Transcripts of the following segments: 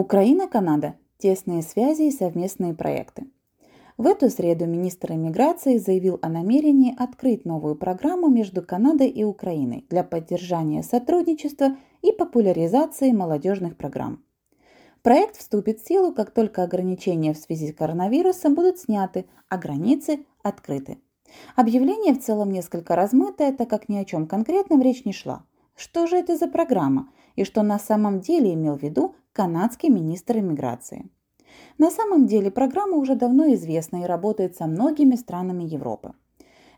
Украина-Канада. Тесные связи и совместные проекты. В эту среду министр иммиграции заявил о намерении открыть новую программу между Канадой и Украиной для поддержания сотрудничества и популяризации молодежных программ. Проект вступит в силу, как только ограничения в связи с коронавирусом будут сняты, а границы открыты. Объявление в целом несколько размытое, так как ни о чем конкретном речь не шла. Что же это за программа и что на самом деле имел в виду канадский министр иммиграции? На самом деле программа уже давно известна и работает со многими странами Европы.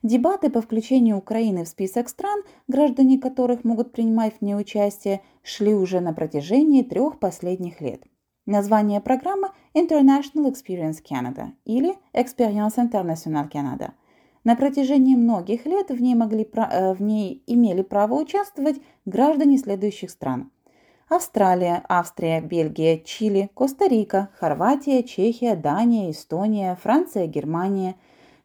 Дебаты по включению Украины в список стран, граждане которых могут принимать в ней участие, шли уже на протяжении трех последних лет. Название программы International Experience Canada или Experience International Canada. На протяжении многих лет в ней, могли, э, в ней имели право участвовать граждане следующих стран. Австралия, Австрия, Бельгия, Чили, Коста-Рика, Хорватия, Чехия, Дания, Эстония, Франция, Германия,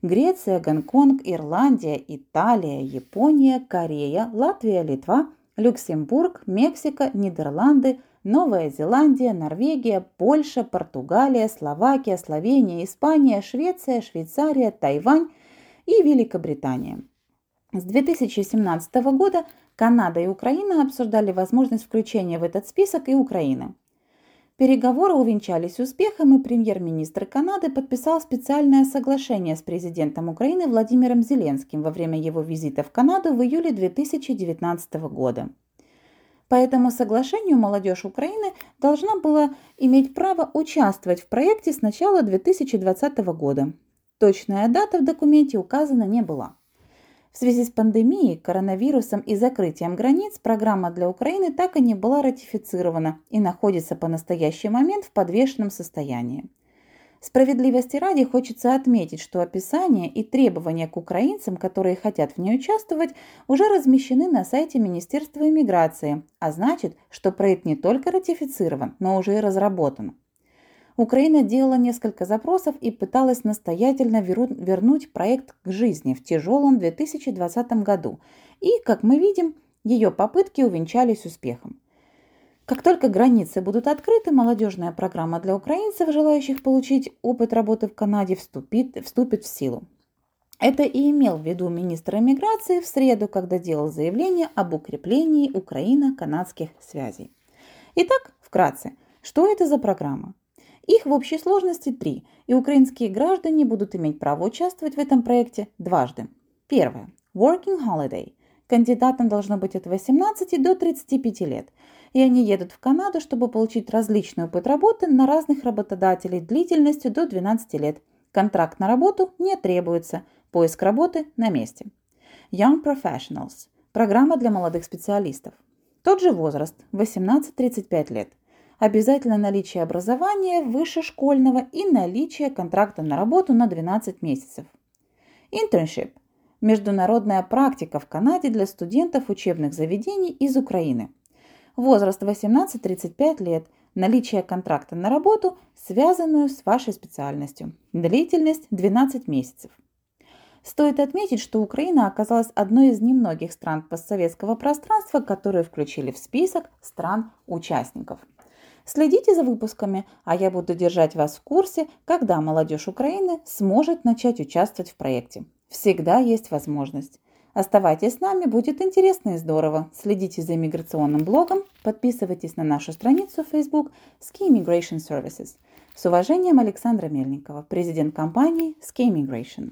Греция, Гонконг, Ирландия, Италия, Япония, Корея, Латвия, Литва, Люксембург, Мексика, Нидерланды, Новая Зеландия, Норвегия, Польша, Португалия, Словакия, Словения, Испания, Швеция, Швейцария, Тайвань и Великобритания. С 2017 года Канада и Украина обсуждали возможность включения в этот список и Украины. Переговоры увенчались успехом, и премьер-министр Канады подписал специальное соглашение с президентом Украины Владимиром Зеленским во время его визита в Канаду в июле 2019 года. По этому соглашению молодежь Украины должна была иметь право участвовать в проекте с начала 2020 года. Точная дата в документе указана не была. В связи с пандемией, коронавирусом и закрытием границ программа для Украины так и не была ратифицирована и находится по настоящий момент в подвешенном состоянии. Справедливости ради хочется отметить, что описание и требования к украинцам, которые хотят в ней участвовать, уже размещены на сайте Министерства иммиграции, а значит, что проект не только ратифицирован, но уже и разработан. Украина делала несколько запросов и пыталась настоятельно вернуть проект к жизни в тяжелом 2020 году. И, как мы видим, ее попытки увенчались успехом. Как только границы будут открыты, молодежная программа для украинцев, желающих получить опыт работы в Канаде, вступит, вступит в силу. Это и имел в виду министр иммиграции в среду, когда делал заявление об укреплении Украино-канадских связей. Итак, вкратце, что это за программа? Их в общей сложности три, и украинские граждане будут иметь право участвовать в этом проекте дважды. Первое. Working Holiday. Кандидатам должно быть от 18 до 35 лет – и они едут в Канаду, чтобы получить различный опыт работы на разных работодателей длительностью до 12 лет. Контракт на работу не требуется, поиск работы на месте. Young Professionals – программа для молодых специалистов. Тот же возраст – 18-35 лет. Обязательно наличие образования выше школьного и наличие контракта на работу на 12 месяцев. Internship – международная практика в Канаде для студентов учебных заведений из Украины – возраст 18-35 лет, наличие контракта на работу, связанную с вашей специальностью, длительность 12 месяцев. Стоит отметить, что Украина оказалась одной из немногих стран постсоветского пространства, которые включили в список стран-участников. Следите за выпусками, а я буду держать вас в курсе, когда молодежь Украины сможет начать участвовать в проекте. Всегда есть возможность. Оставайтесь с нами, будет интересно и здорово. Следите за иммиграционным блогом, подписывайтесь на нашу страницу в Facebook Ski Immigration Services. С уважением, Александра Мельникова, президент компании Ski Immigration.